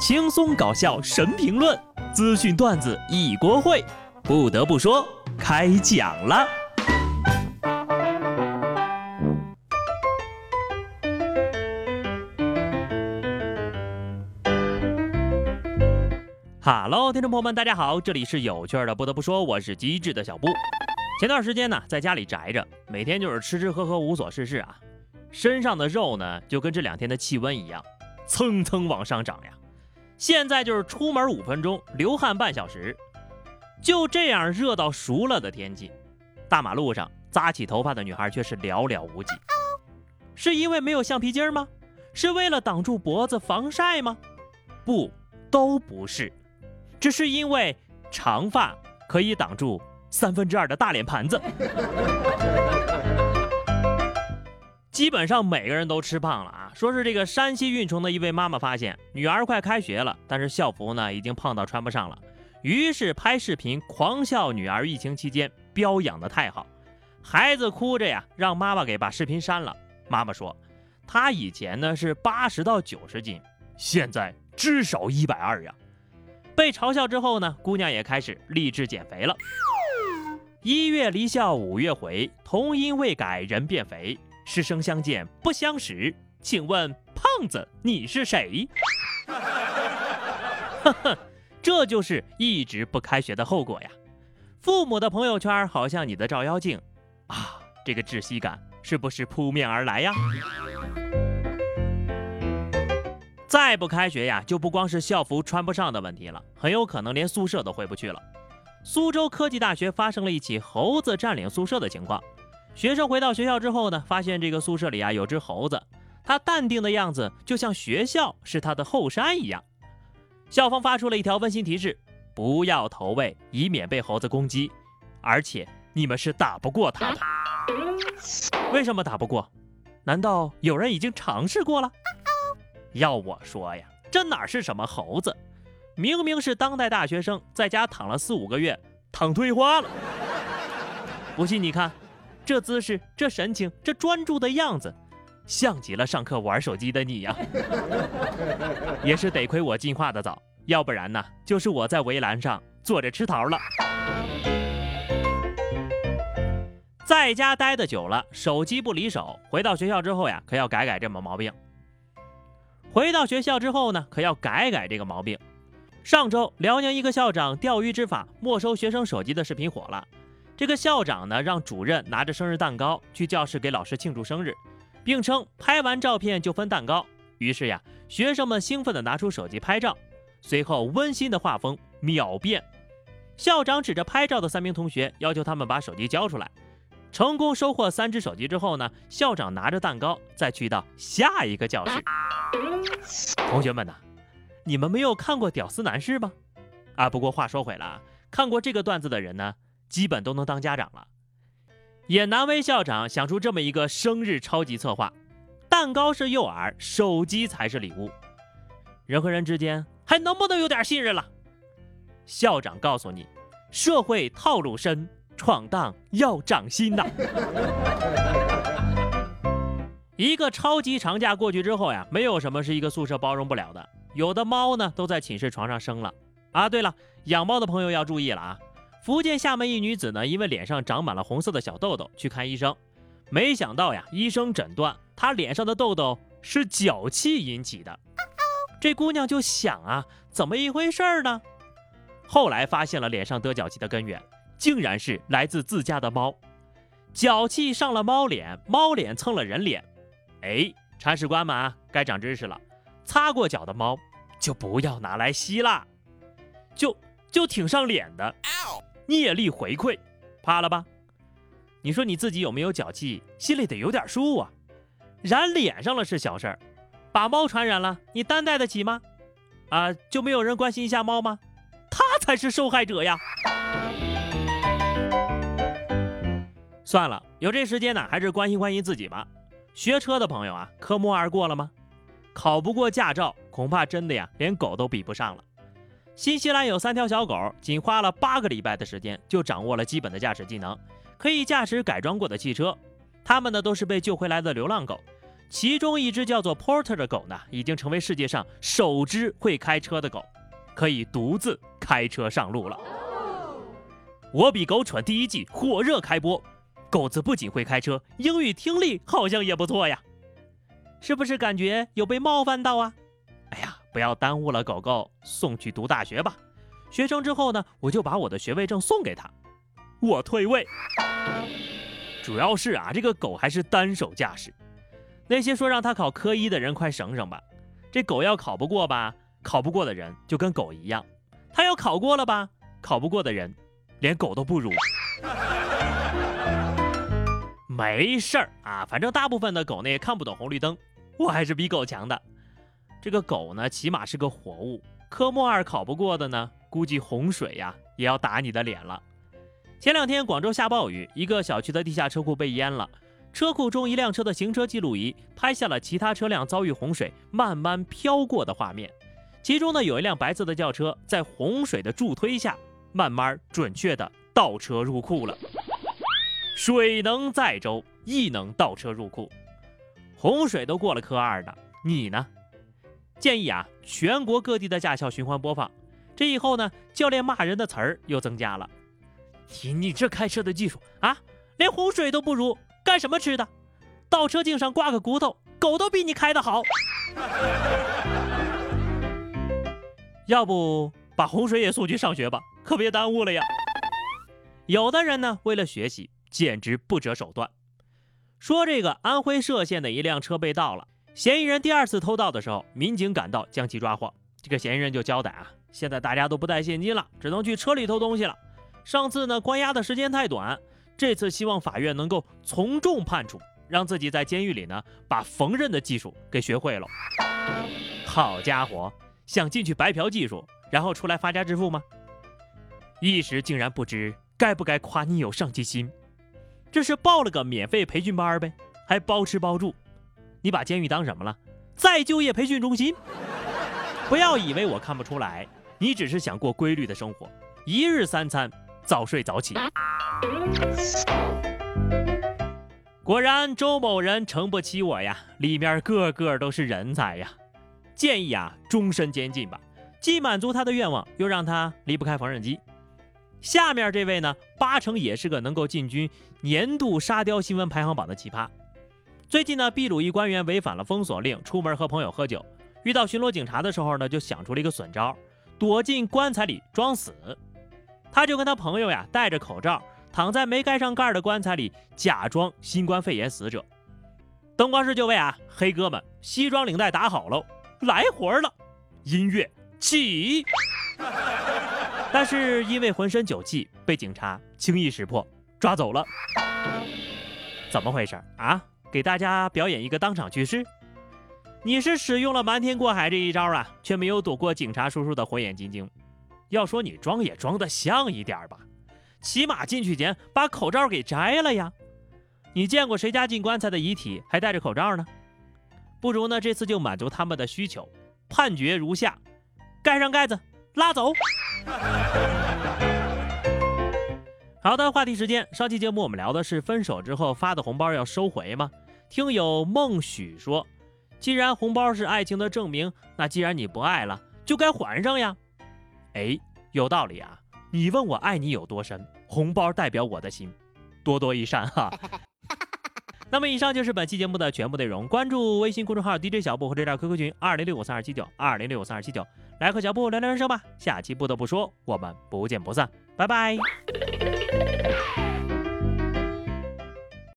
轻松搞笑神评论，资讯段子一锅烩。不得不说，开讲了。哈喽，听众朋友们，大家好，这里是有趣的。不得不说，我是机智的小布。前段时间呢，在家里宅着，每天就是吃吃喝喝，无所事事啊。身上的肉呢，就跟这两天的气温一样，蹭蹭往上涨呀。现在就是出门五分钟，流汗半小时，就这样热到熟了的天气，大马路上扎起头发的女孩却是寥寥无几。是因为没有橡皮筋吗？是为了挡住脖子防晒吗？不，都不是，只是因为长发可以挡住三分之二的大脸盘子。基本上每个人都吃胖了啊！说是这个山西运城的一位妈妈发现女儿快开学了，但是校服呢已经胖到穿不上了，于是拍视频狂笑女儿疫情期间膘养的太好。孩子哭着呀，让妈妈给把视频删了。妈妈说，她以前呢是八十到九十斤，现在至少一百二呀。被嘲笑之后呢，姑娘也开始励志减肥了。一月离校五月回，童音未改人变肥。师生相见不相识，请问胖子你是谁？呵呵，这就是一直不开学的后果呀。父母的朋友圈好像你的照妖镜啊，这个窒息感是不是扑面而来呀？再不开学呀，就不光是校服穿不上的问题了，很有可能连宿舍都回不去了。苏州科技大学发生了一起猴子占领宿舍的情况。学生回到学校之后呢，发现这个宿舍里啊有只猴子，他淡定的样子就像学校是他的后山一样。校方发出了一条温馨提示：不要投喂，以免被猴子攻击。而且你们是打不过他的。为什么打不过？难道有人已经尝试过了？要我说呀，这哪是什么猴子，明明是当代大学生在家躺了四五个月，躺退化了。不信你看。这姿势，这神情，这专注的样子，像极了上课玩手机的你呀。也是得亏我进化的早，要不然呢，就是我在围栏上坐着吃桃了。在家待的久了，手机不离手，回到学校之后呀，可要改改这么毛病。回到学校之后呢，可要改改这个毛病。上周，辽宁一个校长钓鱼执法没收学生手机的视频火了。这个校长呢，让主任拿着生日蛋糕去教室给老师庆祝生日，并称拍完照片就分蛋糕。于是呀，学生们兴奋地拿出手机拍照，随后温馨的画风秒变。校长指着拍照的三名同学，要求他们把手机交出来。成功收获三只手机之后呢，校长拿着蛋糕再去到下一个教室。同学们呐，你们没有看过《屌丝男士》吗？啊，不过话说回来啊，看过这个段子的人呢？基本都能当家长了，也难为校长想出这么一个生日超级策划。蛋糕是诱饵，手机才是礼物。人和人之间还能不能有点信任了？校长告诉你，社会套路深，闯荡要长心呐。一个超级长假过去之后呀，没有什么是一个宿舍包容不了的。有的猫呢都在寝室床上生了啊。对了，养猫的朋友要注意了啊。福建厦门一女子呢，因为脸上长满了红色的小痘痘，去看医生，没想到呀，医生诊断她脸上的痘痘是脚气引起的。这姑娘就想啊，怎么一回事呢？后来发现了脸上得脚气的根源，竟然是来自自家的猫。脚气上了猫脸，猫脸蹭了人脸。哎，铲屎官们啊该长知识了，擦过脚的猫就不要拿来吸啦，就就挺上脸的。业力回馈，怕了吧？你说你自己有没有脚气，心里得有点数啊。染脸上了是小事儿，把猫传染了，你担待得起吗？啊，就没有人关心一下猫吗？它才是受害者呀！算了，有这时间呢，还是关心关心自己吧。学车的朋友啊，科目二过了吗？考不过驾照，恐怕真的呀，连狗都比不上了。新西兰有三条小狗，仅花了八个礼拜的时间就掌握了基本的驾驶技能，可以驾驶改装过的汽车。它们呢都是被救回来的流浪狗，其中一只叫做 Porter 的狗呢，已经成为世界上首只会开车的狗，可以独自开车上路了。我比狗蠢第一季火热开播，狗子不仅会开车，英语听力好像也不错呀，是不是感觉有被冒犯到啊？不要耽误了狗狗，送去读大学吧。学成之后呢，我就把我的学位证送给他，我退位。主要是啊，这个狗还是单手驾驶。那些说让他考科一的人，快省省吧！这狗要考不过吧，考不过的人就跟狗一样；他要考过了吧，考不过的人连狗都不如。没事儿啊，反正大部分的狗呢也看不懂红绿灯，我还是比狗强的。这个狗呢，起码是个活物。科目二考不过的呢，估计洪水呀也要打你的脸了。前两天广州下暴雨，一个小区的地下车库被淹了。车库中一辆车的行车记录仪拍下了其他车辆遭遇洪水慢慢飘过的画面。其中呢，有一辆白色的轿车在洪水的助推下，慢慢准确的倒车入库了。水能载舟，亦能倒车入库。洪水都过了科二的，你呢？建议啊，全国各地的驾校循环播放。这以后呢，教练骂人的词儿又增加了。你你这开车的技术啊，连洪水都不如，干什么吃的？倒车镜上挂个骨头，狗都比你开的好。要不把洪水也送去上学吧，可别耽误了呀。有的人呢，为了学习，简直不择手段。说这个安徽歙县的一辆车被盗了，嫌疑人第二次偷盗的时候，民警赶到将其抓获。这个嫌疑人就交代啊，现在大家都不带现金了，只能去车里偷东西了。上次呢，关押的时间太短，这次希望法院能够从重判处，让自己在监狱里呢把缝纫的技术给学会了。好家伙，想进去白嫖技术，然后出来发家致富吗？一时竟然不知该不该夸你有上进心。这是报了个免费培训班呗，还包吃包住。你把监狱当什么了？再就业培训中心？不要以为我看不出来，你只是想过规律的生活，一日三餐。早睡早起，果然周某人诚不欺我呀，里面个个都是人才呀。建议啊，终身监禁吧，既满足他的愿望，又让他离不开缝纫机。下面这位呢，八成也是个能够进军年度沙雕新闻排行榜的奇葩。最近呢，秘鲁一官员违反了封锁令，出门和朋友喝酒，遇到巡逻警察的时候呢，就想出了一个损招，躲进棺材里装死。他就跟他朋友呀戴着口罩躺在没盖上盖的棺材里，假装新冠肺炎死者。灯光师就位啊，黑哥们，西装领带打好喽，来活了，音乐起。但是因为浑身酒气，被警察轻易识破，抓走了。怎么回事啊？给大家表演一个当场去世。你是使用了瞒天过海这一招啊，却没有躲过警察叔叔的火眼金睛。要说你装也装得像一点吧，起码进去前把口罩给摘了呀。你见过谁家进棺材的遗体还戴着口罩呢？不如呢，这次就满足他们的需求。判决如下：盖上盖子，拉走。好的，话题时间。上期节目我们聊的是分手之后发的红包要收回吗？听友孟许说，既然红包是爱情的证明，那既然你不爱了，就该还上呀。哎，有道理啊！你问我爱你有多深，红包代表我的心，多多益善哈。那么以上就是本期节目的全部内容，关注微信公众号 DJ 小布或者加 QQ 群二零六五三二七九二零六五三二七九，来和小布聊聊人生吧。下期不得不说，我们不见不散，拜拜。